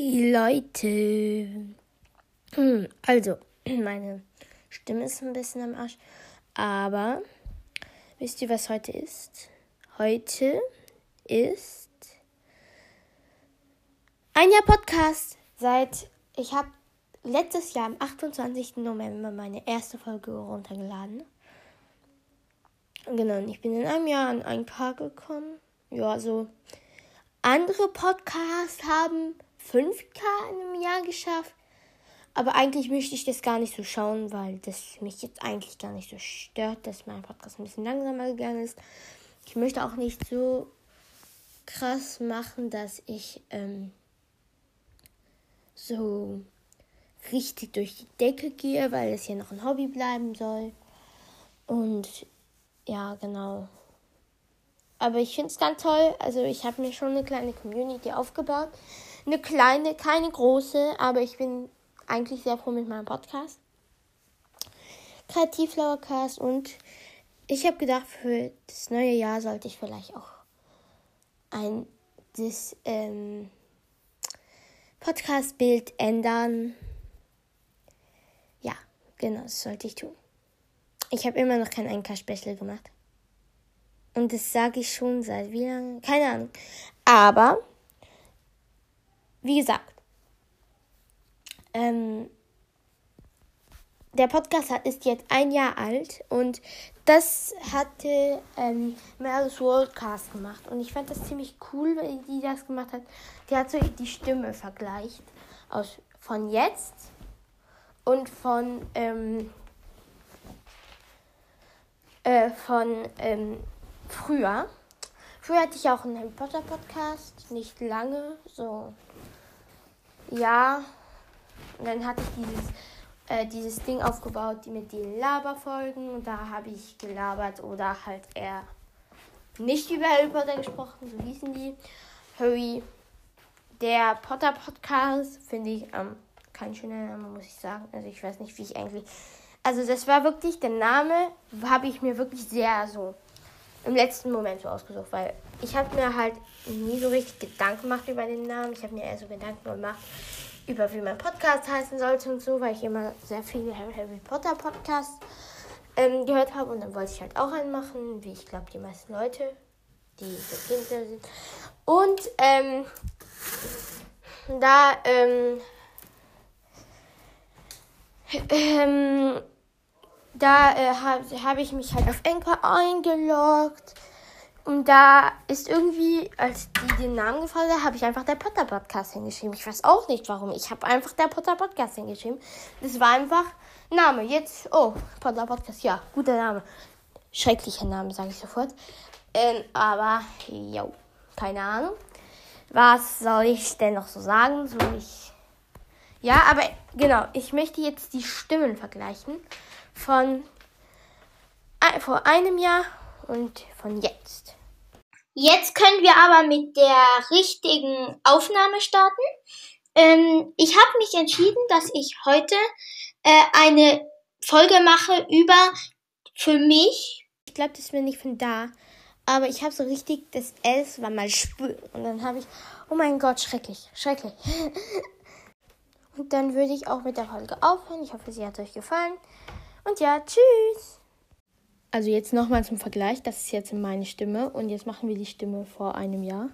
Leute. Hm, Also, meine Stimme ist ein bisschen am Arsch. Aber wisst ihr, was heute ist? Heute ist ein Jahr Podcast. Seit ich habe letztes Jahr am 28. November meine erste Folge runtergeladen. Genau, und ich bin in einem Jahr an ein Paar gekommen. Ja, so andere Podcasts haben 5K in einem Jahr geschafft. Aber eigentlich möchte ich das gar nicht so schauen, weil das mich jetzt eigentlich gar nicht so stört, dass mein Podcast ein bisschen langsamer gegangen ist. Ich möchte auch nicht so krass machen, dass ich ähm, so richtig durch die Decke gehe, weil es hier noch ein Hobby bleiben soll. Und ja, genau. Aber ich finde es ganz toll. Also ich habe mir schon eine kleine Community aufgebaut. Eine kleine, keine große, aber ich bin eigentlich sehr froh mit meinem Podcast. Kreativlauercast und ich habe gedacht, für das neue Jahr sollte ich vielleicht auch ein das ähm, Podcast-Bild ändern. Ja, genau, das sollte ich tun. Ich habe immer noch kein Einkauf-Special gemacht. Und das sage ich schon seit wie lange? Keine Ahnung. Aber, wie gesagt, ähm, der Podcast ist jetzt ein Jahr alt und das hatte ähm, Meredith Worldcast gemacht. Und ich fand das ziemlich cool, weil die das gemacht hat. Die hat so die Stimme vergleicht aus, von jetzt und von, ähm, äh, von ähm, früher. Früher hatte ich auch einen Harry Potter Podcast, nicht lange, so ja. Und dann hatte ich dieses, äh, dieses Ding aufgebaut, die mit den Laberfolgen und da habe ich gelabert oder halt eher nicht über Harry Potter gesprochen, so hießen die. Harry, der Potter Podcast, finde ich ähm, kein schöner Name, muss ich sagen. Also ich weiß nicht, wie ich eigentlich. Also das war wirklich, der Name habe ich mir wirklich sehr so im letzten Moment so ausgesucht, weil ich habe mir halt nie so richtig Gedanken gemacht über den Namen. Ich habe mir eher so Gedanken gemacht über wie mein Podcast heißen sollte und so, weil ich immer sehr viele Harry Potter Podcasts ähm, gehört habe und dann wollte ich halt auch einen machen, wie ich glaube die meisten Leute, die so Kinder sind. Und ähm, da ähm, ähm, da äh, habe hab ich mich halt auf Anchor eingeloggt. Und da ist irgendwie, als die den Namen gefallen hat, habe ich einfach der Potter Podcast hingeschrieben. Ich weiß auch nicht warum. Ich habe einfach der Potter Podcast hingeschrieben. Das war einfach Name. Jetzt, oh, Potter Podcast. Ja, guter Name. Schrecklicher Name, sage ich sofort. Ähm, aber, jo, keine Ahnung. Was soll ich denn noch so sagen? Soll ich. Ja, aber genau, ich möchte jetzt die Stimmen vergleichen von vor einem Jahr und von jetzt. Jetzt können wir aber mit der richtigen Aufnahme starten. Ähm, ich habe mich entschieden, dass ich heute äh, eine Folge mache über für mich. Ich glaube, das bin nicht von da. Aber ich habe so richtig, das S war mal schwül. Und dann habe ich, oh mein Gott, schrecklich, schrecklich. Und dann würde ich auch mit der Folge aufhören. Ich hoffe, sie hat euch gefallen. Und ja, tschüss. Also jetzt nochmal zum Vergleich. Das ist jetzt meine Stimme. Und jetzt machen wir die Stimme vor einem Jahr.